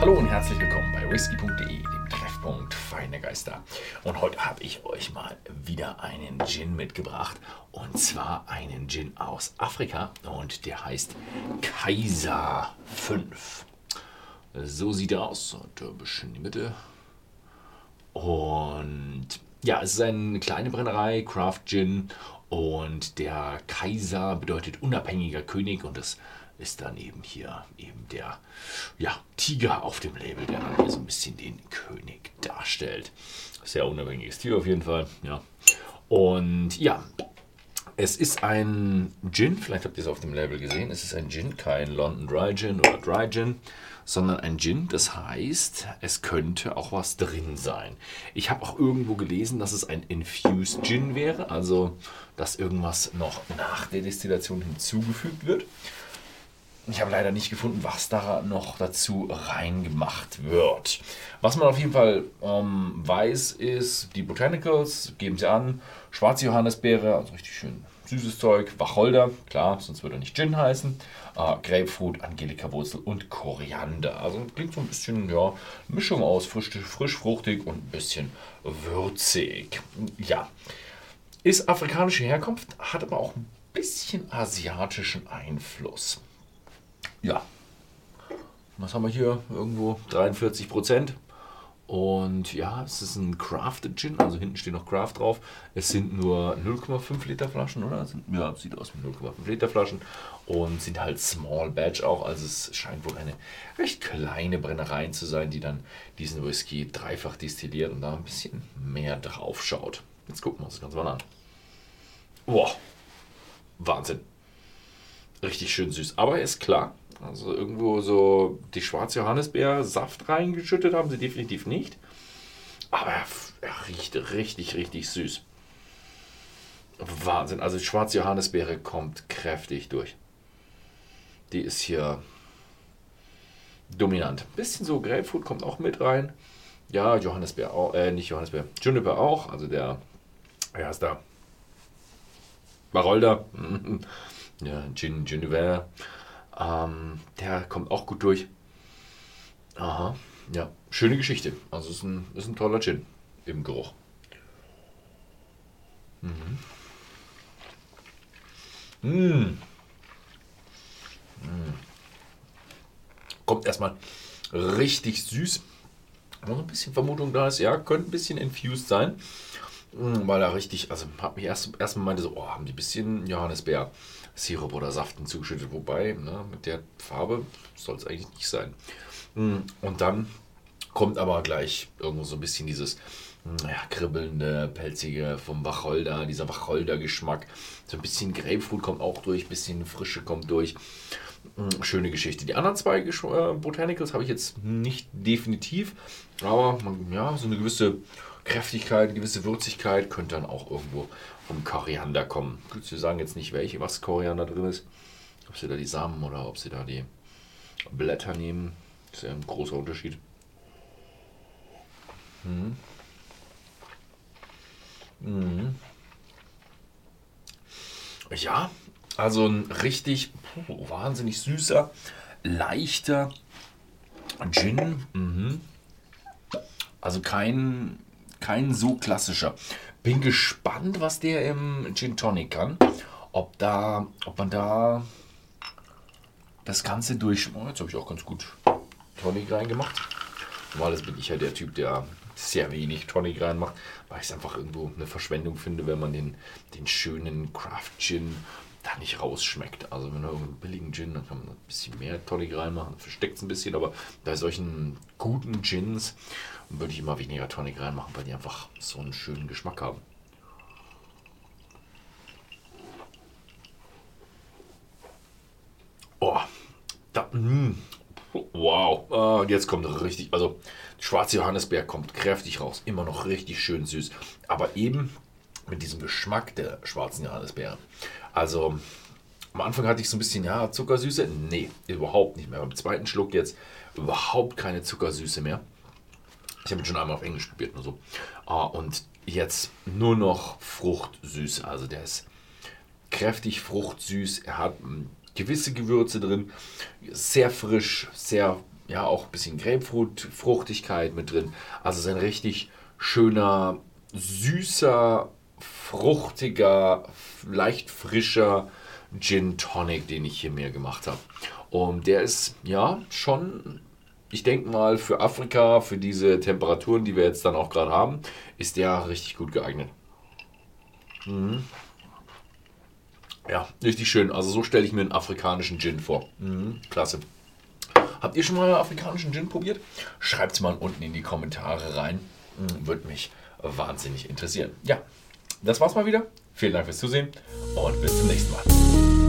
Hallo und herzlich willkommen bei whisky.de, dem Treffpunkt Feine Geister. Und heute habe ich euch mal wieder einen Gin mitgebracht. Und zwar einen Gin aus Afrika. Und der heißt Kaiser 5. So sieht er aus. Und ein bisschen in die Mitte. Und ja, es ist eine kleine Brennerei, Craft Gin. Und der Kaiser bedeutet unabhängiger König. Und das ist dann eben hier eben der ja, Tiger auf dem Label, der dann hier so ein bisschen den König darstellt. Sehr unabhängiges Tier auf jeden Fall. Ja. Und ja, es ist ein Gin, vielleicht habt ihr es auf dem Label gesehen. Es ist ein Gin, kein London Dry Gin oder Dry Gin, sondern ein Gin. Das heißt, es könnte auch was drin sein. Ich habe auch irgendwo gelesen, dass es ein Infused Gin wäre, also dass irgendwas noch nach der Destillation hinzugefügt wird. Ich habe leider nicht gefunden, was da noch dazu reingemacht wird. Was man auf jeden Fall ähm, weiß, ist, die Botanicals geben sie an. Schwarze Johannisbeere, also richtig schön süßes Zeug. Wacholder, klar, sonst würde er nicht Gin heißen. Äh, Grapefruit, Angelika-Wurzel und Koriander. Also klingt so ein bisschen, ja, Mischung aus frisch, frisch fruchtig und ein bisschen würzig. Ja, ist afrikanische Herkunft, hat aber auch ein bisschen asiatischen Einfluss ja, was haben wir hier? Irgendwo 43 Prozent. Und ja, es ist ein Crafted Gin, also hinten steht noch Craft drauf. Es sind nur 0,5 Liter Flaschen, oder? Ja, sieht aus wie 0,5 Liter Flaschen und sind halt Small Batch auch. Also es scheint wohl eine recht kleine Brennerei zu sein, die dann diesen Whisky dreifach destilliert und da ein bisschen mehr drauf schaut. Jetzt gucken wir uns das Ganze mal an. Boah, Wahnsinn. Richtig schön süß. Aber er ist klar, also irgendwo so die schwarze Johannisbeer-Saft reingeschüttet haben sie definitiv nicht. Aber er, er riecht richtig, richtig süß. Wahnsinn. Also die schwarze Johannisbeere kommt kräftig durch. Die ist hier dominant. Bisschen so Grapefruit kommt auch mit rein. Ja, Johannisbeer auch, äh, nicht Johannisbeer, Juniper auch. Also der, wer ist da? Wacholder. ja, Gin, Juniper. Ähm, der kommt auch gut durch. Aha, ja, schöne Geschichte. Also ist ein, ist ein toller Gin im Geruch. Mhm. Mmh. Mmh. Kommt erstmal richtig süß. Noch ein bisschen Vermutung da ist, ja, könnte ein bisschen infused sein. Mm, weil er richtig, also hat mich erst erstmal meinte so, oh, haben die ein bisschen Johannisbeer Sirup oder Saften zugeschüttet, wobei ne, mit der Farbe soll es eigentlich nicht sein. Mm, und dann kommt aber gleich irgendwo so ein bisschen dieses mm, ja, kribbelnde, pelzige vom Wacholder, dieser Wacholder-Geschmack. So ein bisschen Grapefruit kommt auch durch, ein bisschen Frische kommt durch. Schöne Geschichte. Die anderen zwei äh, Botanicals habe ich jetzt nicht definitiv, aber ja, so eine gewisse Kräftigkeit, gewisse Würzigkeit könnte dann auch irgendwo vom Koriander kommen. Gut, Sie sagen jetzt nicht, welche, was Koriander drin ist. Ob Sie da die Samen oder ob Sie da die Blätter nehmen. Das ist ja ein großer Unterschied. Mhm. Mhm. Ja, also ein richtig wahnsinnig süßer, leichter Gin. Mhm. Also kein kein so klassischer. Bin gespannt, was der im Gin Tonic kann. Ob, da, ob man da das Ganze durch. Oh, jetzt habe ich auch ganz gut Tonic reingemacht. Normalerweise bin ich ja der Typ, der sehr wenig Tonic reinmacht, weil ich es einfach irgendwo eine Verschwendung finde, wenn man den, den schönen Craft Gin da nicht rausschmeckt. Also wenn man irgendeinen billigen Gin, dann kann man ein bisschen mehr Tonic reinmachen, versteckt es ein bisschen, aber bei solchen guten Gins würde ich immer weniger Tonic reinmachen, weil die einfach so einen schönen Geschmack haben. Oh, da, mm, wow, uh, jetzt kommt richtig, also schwarze Johannisbeer kommt kräftig raus, immer noch richtig schön süß, aber eben mit diesem Geschmack der schwarzen Johannisbeere. Also am Anfang hatte ich so ein bisschen, ja, Zuckersüße. Nee, überhaupt nicht mehr. Beim zweiten Schluck jetzt überhaupt keine Zuckersüße mehr. Ich habe ihn schon einmal auf Englisch probiert, nur so. Ah, und jetzt nur noch Fruchtsüße. Also der ist kräftig fruchtsüß. Er hat hm, gewisse Gewürze drin. Sehr frisch, sehr ja auch ein bisschen Grapefruit-Fruchtigkeit mit drin. Also es ist ein richtig schöner, süßer, fruchtiger, leicht frischer Gin Tonic, den ich hier mir gemacht habe. Und der ist ja schon, ich denke mal, für Afrika, für diese Temperaturen, die wir jetzt dann auch gerade haben, ist der richtig gut geeignet. Mhm. Ja, richtig schön. Also so stelle ich mir einen afrikanischen Gin vor. Mhm, klasse. Habt ihr schon mal afrikanischen Gin probiert? Schreibt es mal unten in die Kommentare rein. Mhm, Würde mich wahnsinnig interessieren. Ja, das war's mal wieder. Vielen Dank fürs Zusehen und bis zum nächsten Mal.